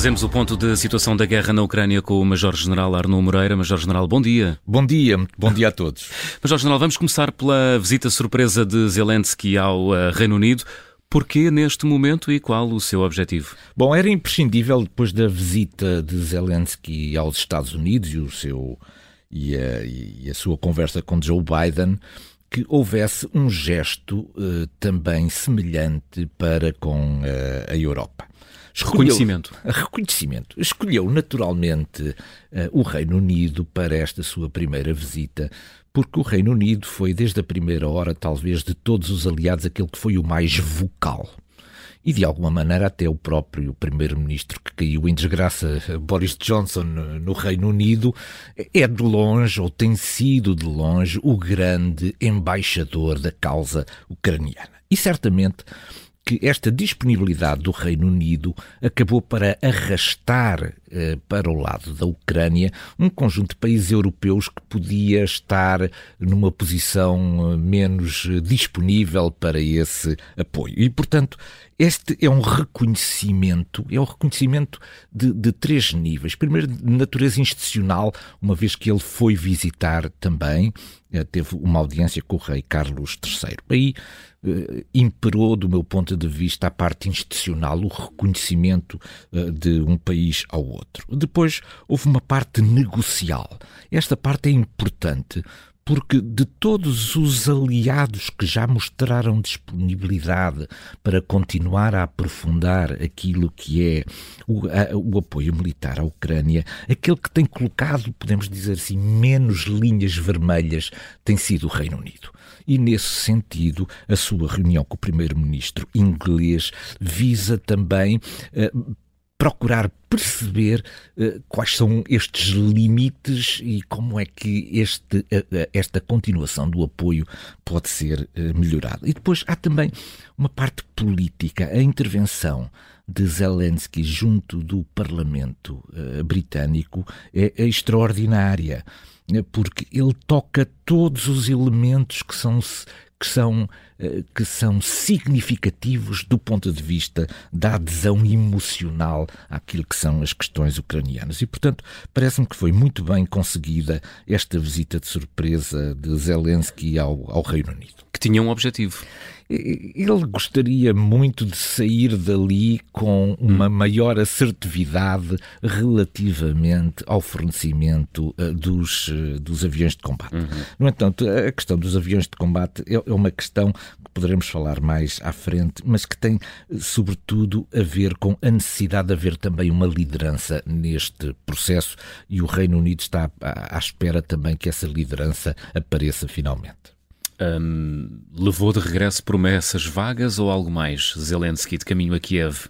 Fazemos o ponto de situação da guerra na Ucrânia com o Major-General Arnaud Moreira. Major-General, bom dia. Bom dia, bom dia a todos. Major-General, vamos começar pela visita surpresa de Zelensky ao uh, Reino Unido. Porquê neste momento e qual o seu objetivo? Bom, era imprescindível depois da visita de Zelensky aos Estados Unidos e, o seu, e, a, e a sua conversa com Joe Biden que houvesse um gesto uh, também semelhante para com uh, a Europa. Escolheu, reconhecimento. Reconhecimento. Escolheu naturalmente uh, o Reino Unido para esta sua primeira visita, porque o Reino Unido foi, desde a primeira hora, talvez de todos os aliados, aquele que foi o mais vocal. E de alguma maneira até o próprio primeiro-ministro que caiu em desgraça, Boris Johnson, no Reino Unido, é de longe, ou tem sido de longe, o grande embaixador da causa ucraniana. E certamente que esta disponibilidade do Reino Unido acabou para arrastar para o lado da Ucrânia um conjunto de países europeus que podia estar numa posição eh, menos disponível para esse apoio. E, portanto, este é um reconhecimento, é um reconhecimento de, de, três níveis. Primeiro, de natureza institucional, uma vez que ele foi visitar também, eh, teve uma audiência com o rei Carlos III. Aí eh, imperou, do meu ponto de vista, a parte institucional, o reconhecimento eh, de um país ao outro. Depois, houve uma parte negocial. Esta parte é importante porque de todos os aliados que já mostraram disponibilidade para continuar a aprofundar aquilo que é o, a, o, apoio militar à Ucrânia, aquele que tem colocado, podemos dizer assim, menos linhas vermelhas tem sido o Reino Unido. E nesse sentido, a sua reunião com o primeiro-ministro inglês visa também uh, procurar perceber uh, quais são estes limites e como é que este, uh, esta continuação do apoio pode ser melhorada. E depois há também uma parte política, a intervenção de Zelensky junto do Parlamento britânico é, é extraordinária porque ele toca todos os elementos que são que são, eh, que são significativos do ponto de vista da adesão emocional àquilo que são as questões ucranianas. E, portanto, parece-me que foi muito bem conseguida esta visita de surpresa de Zelensky ao, ao Reino Unido. Que tinha um objetivo ele gostaria muito de sair dali com uma hum. maior assertividade relativamente ao fornecimento uh, dos, uh, dos aviões de combate. Uhum. No entanto, a questão dos aviões de combate é, é uma questão que poderemos falar mais à frente, mas que tem, sobretudo, a ver com a necessidade de haver também uma liderança neste processo e o Reino Unido está à espera também que essa liderança apareça finalmente. Um, levou de regresso promessas vagas ou algo mais, Zelensky, de caminho a Kiev?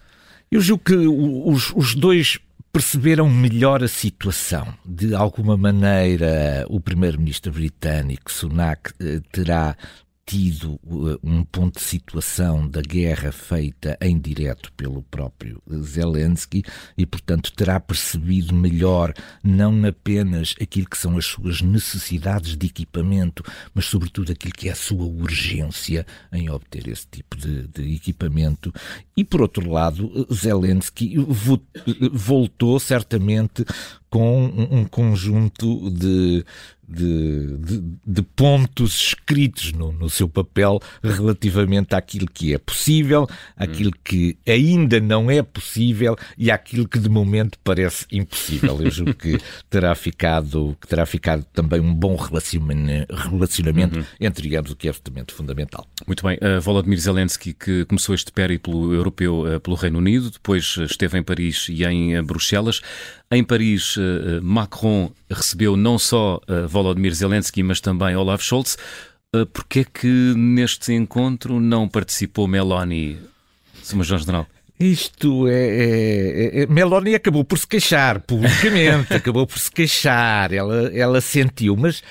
Eu julgo que os, os dois perceberam melhor a situação. De alguma maneira, o primeiro-ministro britânico, Sunak, eh, terá tido uh, um ponto de situação da guerra feita em direto pelo próprio Zelensky e, portanto, terá percebido melhor não apenas aquilo que são as suas necessidades de equipamento, mas, sobretudo, aquilo que é a sua urgência em obter esse tipo de, de equipamento. E, por outro lado, Zelensky voltou certamente com um conjunto de de, de, de pontos escritos no, no, seu papel relativamente àquilo que é possível, àquilo que ainda não é possível e àquilo que de momento parece impossível. Eu julgo que terá ficado, que terá ficado também um bom relacionamento uhum. entre ambos, o que é absolutamente fundamental. Muito bem. Uh, Volodymyr Zelensky, que começou este périplo europeu uh, pelo Reino Unido, depois esteve em Paris e em Bruxelas. Em Paris, Macron recebeu não só uh, Volodymyr Zelensky, mas também Olaf Scholz. Uh, Porquê é que neste encontro não participou Meloni, Sr. Major-General? Isto é, é, é, Meloni acabou por se queixar publicamente, acabou por se queixar, ela, ela sentiu, mas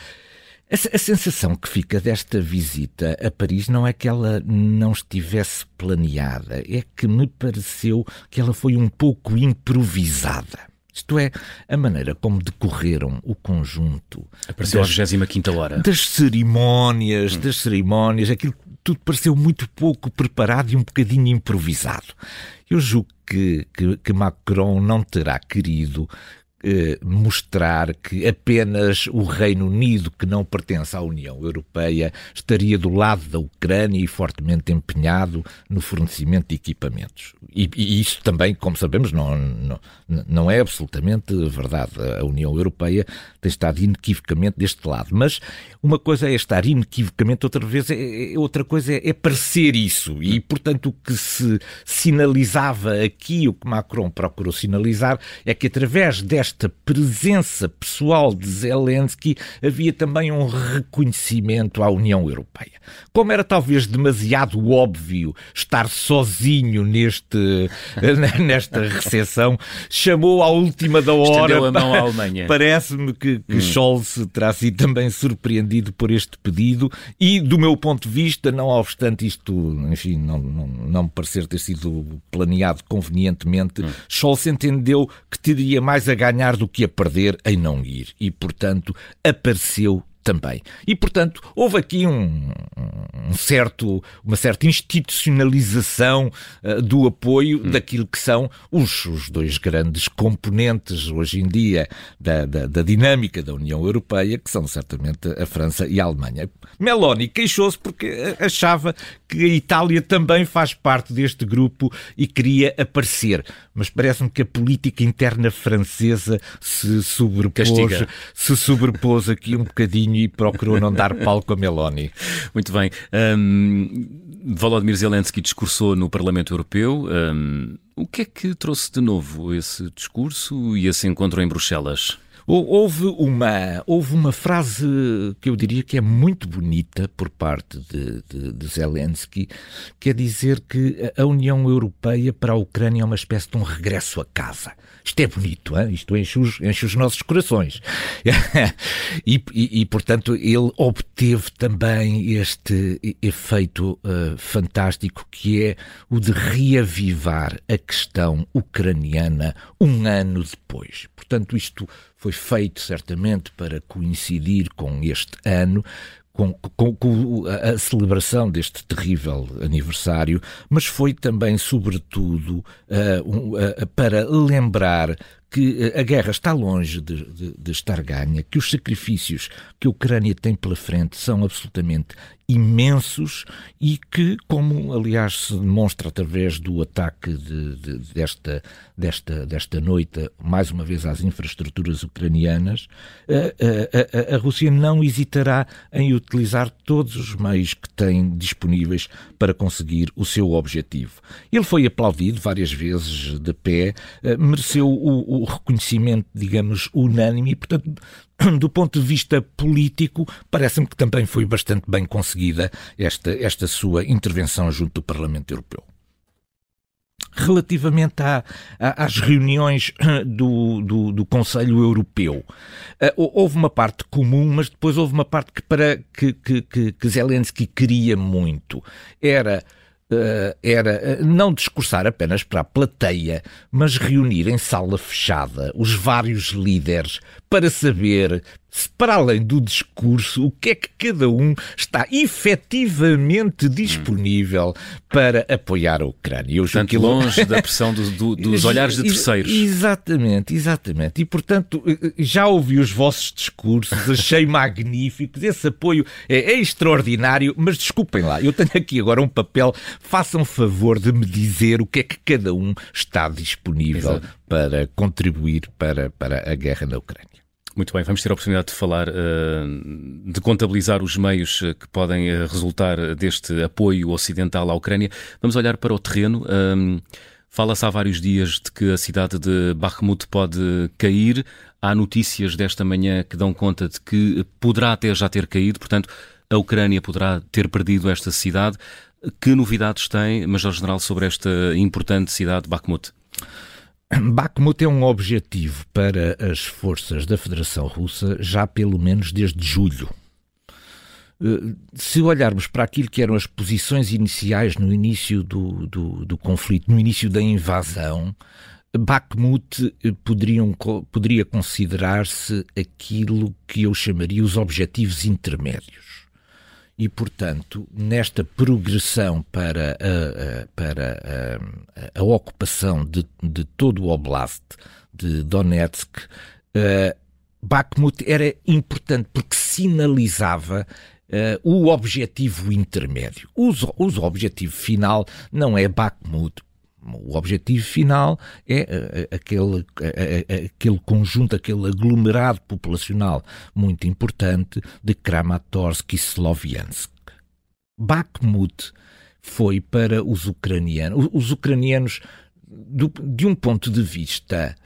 a, a, sensação que fica desta visita a Paris não é que ela não estivesse planeada, é que me pareceu que ela foi um pouco improvisada. Isto é, a maneira como decorreram o conjunto. Apareceu das, à 25 hora. Das cerimónias, hum. das cerimónias, aquilo tudo pareceu muito pouco preparado e um bocadinho improvisado. Eu julgo que, que, que Macron não terá querido mostrar que apenas o Reino Unido, que não pertence à União Europeia, estaria do lado da Ucrânia e fortemente empenhado no fornecimento de equipamentos. E, e isso também, como sabemos, não, não, não é absolutamente verdade. A União Europeia tem estado inequivocamente deste lado. Mas uma coisa é estar inequivocamente, outra, vez é, é outra coisa é, é parecer isso. E, portanto, o que se sinalizava aqui, o que Macron procurou sinalizar, é que através desta esta presença pessoal de Zelensky, havia também um reconhecimento à União Europeia. Como era talvez demasiado óbvio estar sozinho neste, nesta recepção, chamou à última da hora. Estendeu a mão à Alemanha. Parece-me que, que hum. Scholz terá sido também surpreendido por este pedido e, do meu ponto de vista, não obstante isto, enfim, não, não, não me parecer ter sido planeado convenientemente, hum. Scholz entendeu que teria mais a ganhar ganhar do que a perder em não ir. E, portanto, apareceu também. E, portanto, houve aqui um, um certo, uma certa institucionalização uh, do apoio hum. daquilo que são os, os, dois grandes componentes hoje em dia da, da, da, dinâmica da União Europeia, que são certamente a França e a Alemanha. Meloni queixou-se porque achava que a Itália também faz parte deste grupo e queria aparecer. Mas parece-me que a política interna francesa se sobrepôs, se sobrepôs aqui um bocadinho e procurou não dar palco a Meloni. Muito bem. Um, Volodymyr Zelensky discursou no Parlamento Europeu. Um, o que é que trouxe de novo esse discurso e esse encontro em Bruxelas? Houve uma, houve uma frase que eu diria que é muito bonita por parte de, de, de Zelensky, que é dizer que a União Europeia para a Ucrânia é uma espécie de um regresso a casa. Isto é bonito, hein? isto enche os, enche os nossos corações. e, e, e, portanto, ele obteve também este efeito uh, fantástico que é o de reavivar a questão ucraniana um ano depois. Portanto, isto foi feito certamente para coincidir com este ano, com, com, com, a celebração deste terrível aniversário, mas foi também, sobretudo, uh, uh, para lembrar que a guerra está longe de, de, de, estar ganha, que os sacrifícios que a Ucrânia tem pela frente são absolutamente imensos e que, como aliás se demonstra através do ataque de, de, desta, desta, desta noite, mais uma vez às infraestruturas ucranianas, a, a, a, Rússia não hesitará em utilizar todos os meios que tem disponíveis para conseguir o seu objetivo. Ele foi aplaudido várias vezes de pé, eh, mereceu o, o reconhecimento, digamos, unânime e, portanto, do ponto de vista político, parece-me que também foi bastante bem conseguida esta, esta sua intervenção junto do Parlamento Europeu. Relativamente à, às reuniões do, do, do, Conselho Europeu, eh, houve uma parte comum, mas depois houve uma parte que, para, que, que, que Zelensky queria muito. Era era uh, não discursar apenas para a plateia, mas reunir em sala fechada os vários líderes para saber para além do discurso, o que é que cada um está efetivamente disponível para apoiar a Ucrânia. Eu Portanto, longe da pressão do, do, dos olhares de terceiros. Exatamente, exatamente. E, portanto, já ouvi os vossos discursos, achei magníficos, esse apoio é, é extraordinário, mas desculpem lá, eu tenho aqui agora um papel, façam favor de me dizer o que é que cada um está disponível Exato. para contribuir para, para a guerra na Ucrânia. Muito bem, vamos ter a oportunidade de falar, uh, de contabilizar os meios eh, que podem eh, resultar deste apoio ocidental à Ucrânia. Vamos olhar para o terreno. Uh, Fala-se há vários dias de que a cidade de Bakhmut pode cair. Há notícias desta manhã que dão conta de que poderá até já ter caído, portanto, a Ucrânia poderá ter perdido esta cidade. Que novidades tem, Major-General, sobre esta importante cidade de Bakhmut? Bakhmut é um objetivo para as forças da Federação Russa já pelo menos desde julho. Eh, se olharmos para aquilo que eram as posições iniciais no início do, do, do conflito, no início da invasão, Bakhmut eh, poderiam, poderia considerar-se aquilo que eu chamaria os objetivos intermédios. E, portanto, nesta progressão para a, para a, a ocupação de, de, todo o Oblast de Donetsk, uh, Bakhmut era importante porque sinalizava Uh, o objetivo intermédio. O, o objetivo final não é Bakhmut, o objetivo final é eh, eh, aquele, eh, aquele conjunto, aquele aglomerado populacional muito importante de Kramatorsk e Sloviansk. Bakhmut foi para os ucranianos. Os ucranianos, de um ponto de vista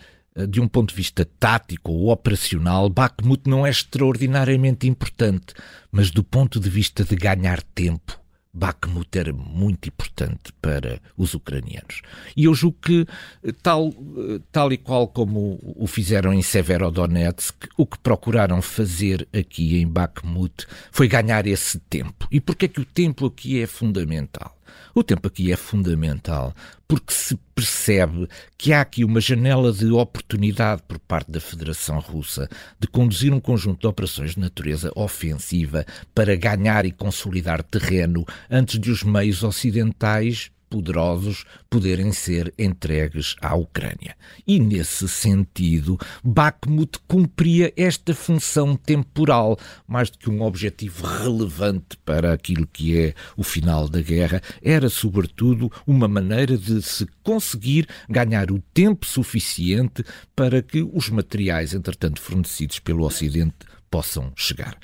de um ponto de vista tático ou operacional, Bakhmut não é extraordinariamente importante, mas do ponto de vista de ganhar tempo, Bakhmut era muito importante para os ucranianos. E eu julgo que, tal, tal e qual como o fizeram em Severodonetsk, o que procuraram fazer aqui em Bakhmut foi ganhar esse tempo. E porquê é que o tempo aqui é fundamental? O tempo aqui é fundamental porque se percebe que há aqui uma janela de oportunidade por parte da Federação Russa de conduzir um conjunto de operações de natureza ofensiva para ganhar e consolidar terreno antes de os meios ocidentais poderosos poderem ser entregues à Ucrânia. E nesse sentido, Bakhmut cumpria esta função temporal, mais do que um objetivo relevante para aquilo que é o final da guerra, era sobretudo uma maneira de se conseguir ganhar o tempo suficiente para que os materiais, entretanto fornecidos pelo Ocidente, possam chegar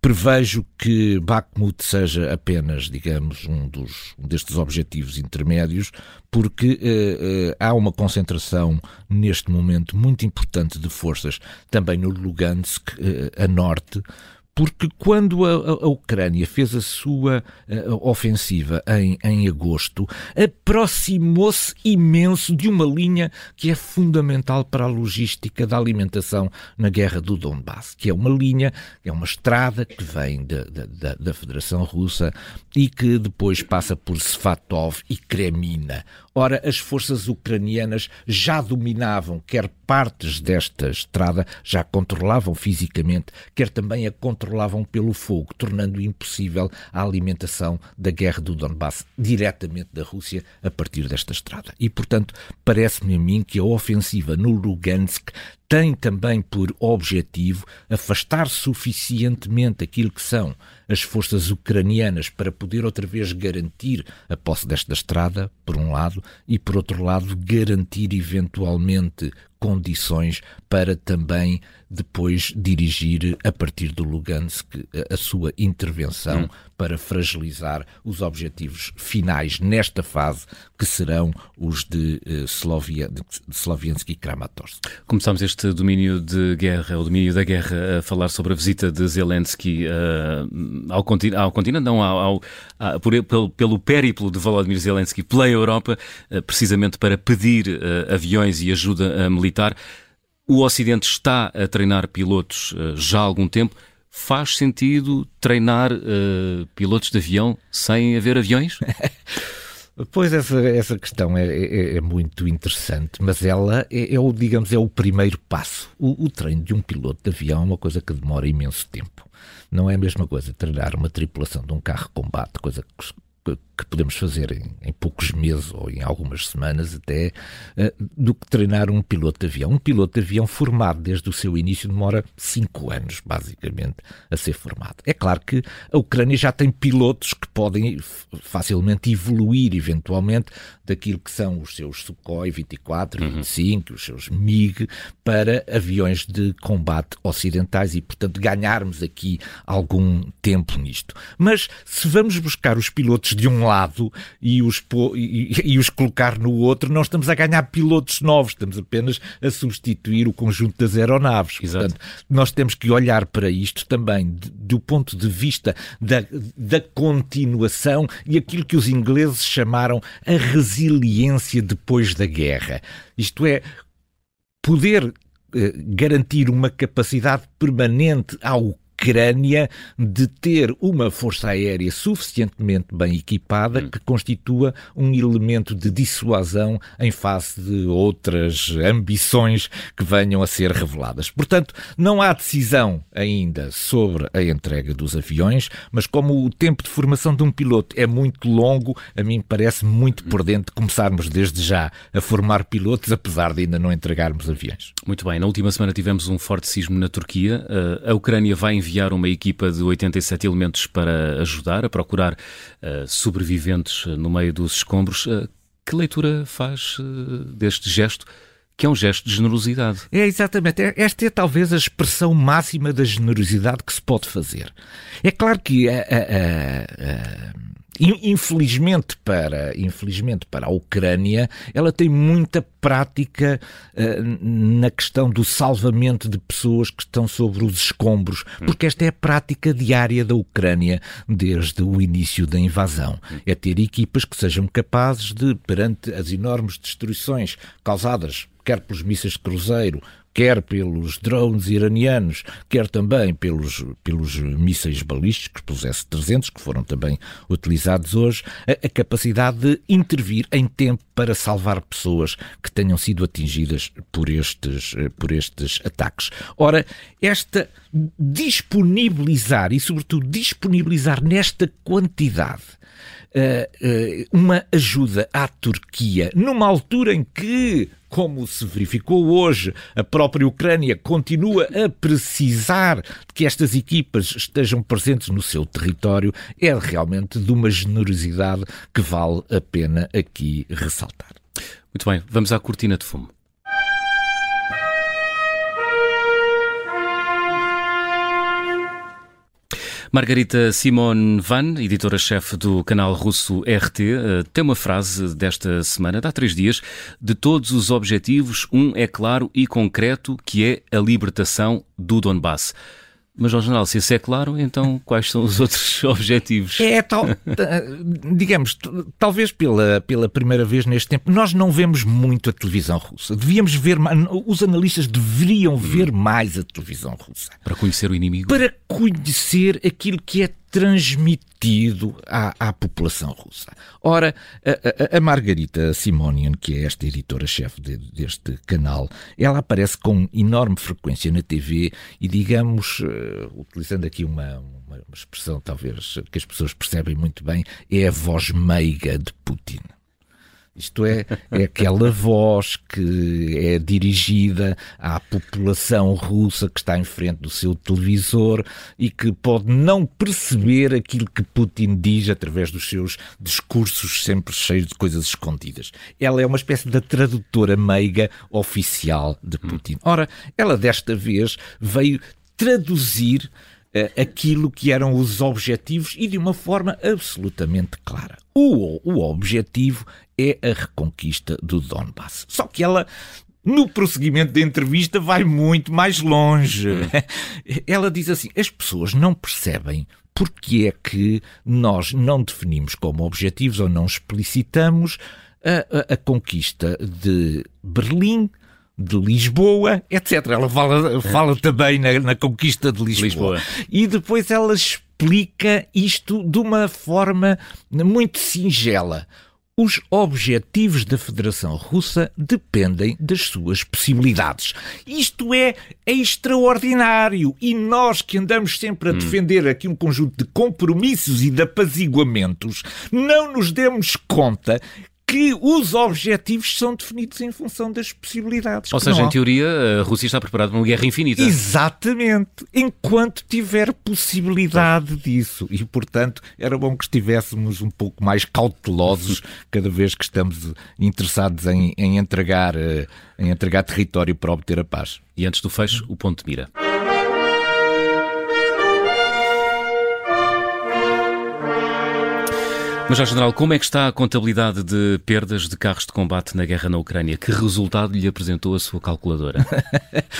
prevejo que Bakhmut seja apenas, digamos, um, dos, destes objetivos intermédios, porque uh, uh, há uma concentração neste momento muito importante de forças também no Lugansk, uh, a norte, porque quando a, a, Ucrânia fez a sua uh, ofensiva em, em agosto, aproximou-se imenso de uma linha que é fundamental para a logística da alimentação na guerra do Donbass, que é uma linha, é uma estrada que vem da, da, da Federação Russa e que depois passa por Svatov e Kremina. Ora, as forças ucranianas já dominavam quer partes desta estrada, já controlavam fisicamente, quer também a controlavam pelo fogo, tornando impossível a alimentação da guerra do Donbass diretamente da Rússia a partir desta estrada. E, portanto, parece-me a mim que a ofensiva no Lugansk tem também por objetivo afastar suficientemente aquilo que são as forças ucranianas para poder outra vez garantir a posse desta estrada, por um lado, e por outro lado, garantir eventualmente condições para também depois dirigir a partir do Lugansk a sua intervenção hum. para fragilizar os objetivos finais nesta fase que serão os de, uh, Slovia, de Sloviansk e Kramatorsk. Começamos este domínio de guerra, o domínio da guerra, a falar sobre a visita de Zelensky uh, ao, continente, ao continente, não, ao, ao, ao por, pelo, pelo périplo de Volodymyr Zelensky pela Europa, uh, precisamente para pedir aviões e ajuda militar. O Ocidente está a treinar pilotos já há algum tempo. Faz sentido treinar pilotos de avião sem haver aviões? Pois essa, essa questão é, é, é, muito interessante, mas ela é, é, o, digamos, é o primeiro passo. O, o, treino de um piloto de avião é uma coisa que demora imenso tempo. Não é a mesma coisa treinar uma tripulação de um carro de combate, coisa que que podemos fazer em, em, poucos meses ou em algumas semanas até, uh, do que treinar um piloto de avião. Um piloto de avião formado desde o seu início demora cinco anos, basicamente, a ser formado. É claro que a Ucrânia já tem pilotos que podem facilmente evoluir, eventualmente, daquilo que são os seus Sukhoi 24 e 25, uhum. os seus MiG, para aviões de combate ocidentais e, portanto, ganharmos aqui algum tempo nisto. Mas se vamos buscar os pilotos de um lado e os, e, e os colocar no outro, não estamos a ganhar pilotos novos, estamos apenas a substituir o conjunto das aeronaves. Exato. Portanto, nós temos que olhar para isto também do ponto de vista da, da continuação e aquilo que os ingleses chamaram a resiliência depois da guerra. Isto é, poder eh, garantir uma capacidade permanente ao Ucrânia de ter uma força aérea suficientemente bem equipada hum. que constitua um elemento de dissuasão em face de outras ambições que venham a ser reveladas. Portanto, não há decisão ainda sobre a entrega dos aviões, mas como o tempo de formação de um piloto é muito longo, a mim parece muito prudente começarmos desde já a formar pilotos, apesar de ainda não entregarmos aviões. Muito bem, na última semana tivemos um forte sismo na Turquia. Eh, a Ucrânia vai enviar uma equipa de 87 elementos para ajudar a procurar eh, sobreviventes no meio dos escombros. Eh, que leitura faz deste gesto? que é um gesto de generosidade. É, exatamente. É, esta é talvez a expressão máxima da generosidade que se pode fazer. É claro que a, a, a, Infelizmente para, infelizmente para a Ucrânia, ela tem muita prática uh, na questão do salvamento de pessoas que estão sobre os escombros, porque esta é a prática diária da Ucrânia desde o início da invasão. É ter equipas que sejam capazes de, perante as enormes destruições causadas quer pelos mísseis de cruzeiro, quer pelos drones iranianos, quer também pelos, pelos mísseis balísticos, pelos S-300, que foram também utilizados hoje, a, a, capacidade de intervir em tempo para salvar pessoas que tenham sido atingidas por estes, por estes ataques. Ora, esta disponibilizar e, sobretudo, disponibilizar nesta quantidade uma ajuda à Turquia numa altura em que como se verificou hoje, a própria Ucrânia continua a precisar de que estas equipas estejam presentes no seu território, é realmente de uma generosidade que vale a pena aqui ressaltar. Muito bem, vamos à cortina de fumo. Margarita Simon Van, editora-chefe do canal russo RT, eh, tem uma frase desta semana, de há três dias, de todos os objetivos, um é claro e concreto, que é a libertação do Donbass. Mas, ao General, se isso é claro, então quais são os outros objetivos? É tal, digamos, talvez pela, pela primeira vez neste tempo, nós não vemos muito a televisão russa. Devíamos ver, os analistas deveriam ver mais a televisão russa. Para conhecer o inimigo? Para conhecer aquilo que é transmitido à, à população russa. Ora, a, a, a Margarita Simonian, que é esta editora-chefe de, deste canal, ela aparece com enorme frequência na TV e, digamos, uh, utilizando aqui uma, uma expressão talvez que as pessoas percebem muito bem, é a voz meiga de Putin. Isto é, é aquela voz que é dirigida à população russa que está em frente do seu televisor e que pode não perceber aquilo que Putin diz através dos seus discursos sempre cheios de coisas escondidas. Ela é uma espécie da tradutora meiga oficial de Putin. Ora, ela desta vez veio traduzir aquilo que eram os objetivos e de uma forma absolutamente clara. O, o objetivo é a reconquista do Donbass. Só que ela no prosseguimento da entrevista vai muito mais longe. Ela diz assim: as pessoas não percebem porque é que nós não definimos como objetivos ou não explicitamos a, a, a conquista de Berlim, de Lisboa, etc. Ela fala, fala também na, na conquista de Lisboa. Lisboa. E depois ela explica isto de uma forma muito singela os objetivos da Federação Russa dependem das suas possibilidades. Isto é extraordinário e nós que andamos sempre a hum. defender aqui um conjunto de compromissos e de apaziguamentos, não nos demos conta que os objetivos são definidos em função das possibilidades. Ou seja, em teoria, a Rússia está preparada para uma guerra infinita. Exatamente. Enquanto tiver possibilidade disso. E, portanto, era bom que estivéssemos um pouco mais cautelosos cada vez que estamos interessados em, em entregar, eh, em entregar território para obter a paz. E antes do fecho, o ponto de mira. Mas, já, General, como é que está a contabilidade de perdas de carros de combate na guerra na Ucrânia? Que resultado lhe apresentou a sua calculadora?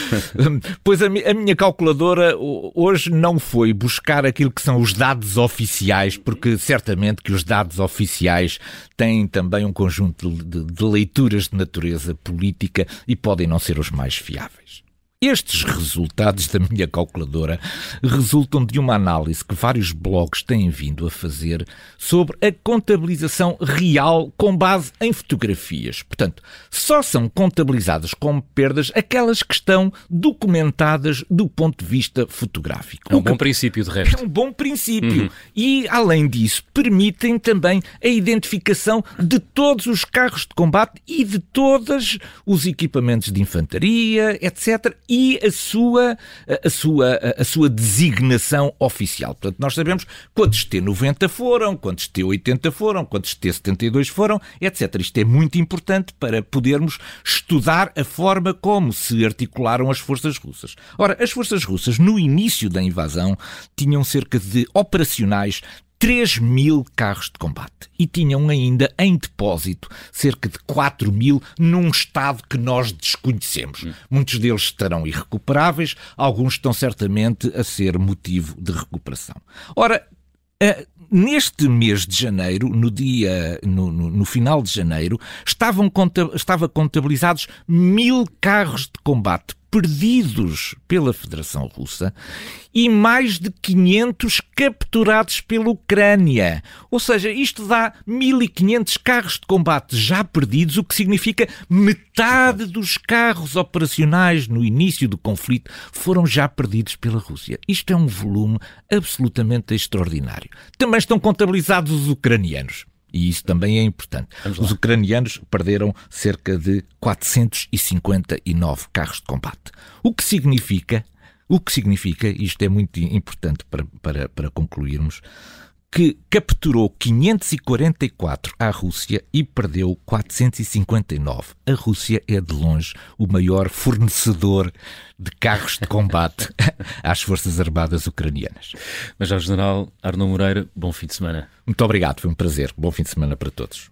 pois a, a, minha calculadora hoje não foi buscar aquilo que são os dados oficiais, porque certamente que os dados oficiais têm também um conjunto de, de, de leituras de natureza política e podem não ser os mais fiáveis. Estes resultados da minha calculadora resultam de uma análise que vários blogs têm vindo a fazer sobre a contabilização real com base em fotografias. Portanto, só são contabilizadas como perdas aquelas que estão documentadas do ponto de vista fotográfico. É um bom princípio, de resto. É um bom princípio. Uhum. E, além disso, permitem também a identificação de todos os carros de combate e de todos os equipamentos de infantaria, etc e a sua, a sua, a sua designação oficial. Portanto, nós sabemos quantos T90 foram, quantos T80 foram, quantos T72 foram, etc. Isto é muito importante para podermos estudar a forma como se articularam as forças russas. Ora, as forças russas, no início da invasão, tinham cerca de operacionais 3 mil carros de combate e tinham ainda em depósito cerca de 4 mil num estado que nós desconhecemos. Hum. Muitos deles estarão irrecuperáveis, alguns estão certamente a ser motivo de recuperação. Ora, Uh, neste mês de janeiro, no dia, no, no, no final de janeiro, estavam estava contabilizados mil carros de combate perdidos pela Federação Russa e mais de 500 capturados pela Ucrânia. Ou seja, isto dá 1500 carros de combate já perdidos, o que significa metade dos carros operacionais no início do conflito foram já perdidos pela Rússia. Isto é um volume absolutamente extraordinário. Também estão contabilizados os ucranianos. E isso também é importante. Os ucranianos perderam cerca de 459 carros de combate. O que significa, o que significa, isto é muito importante para, para, para concluirmos, que capturou 544 à Rússia e perdeu 459. A Rússia é de longe o maior fornecedor de carros de combate às Forças Armadas Ucranianas. Major General Arnaud Moreira, bom fim de semana. Muito obrigado, foi um prazer. Bom fim de semana para todos.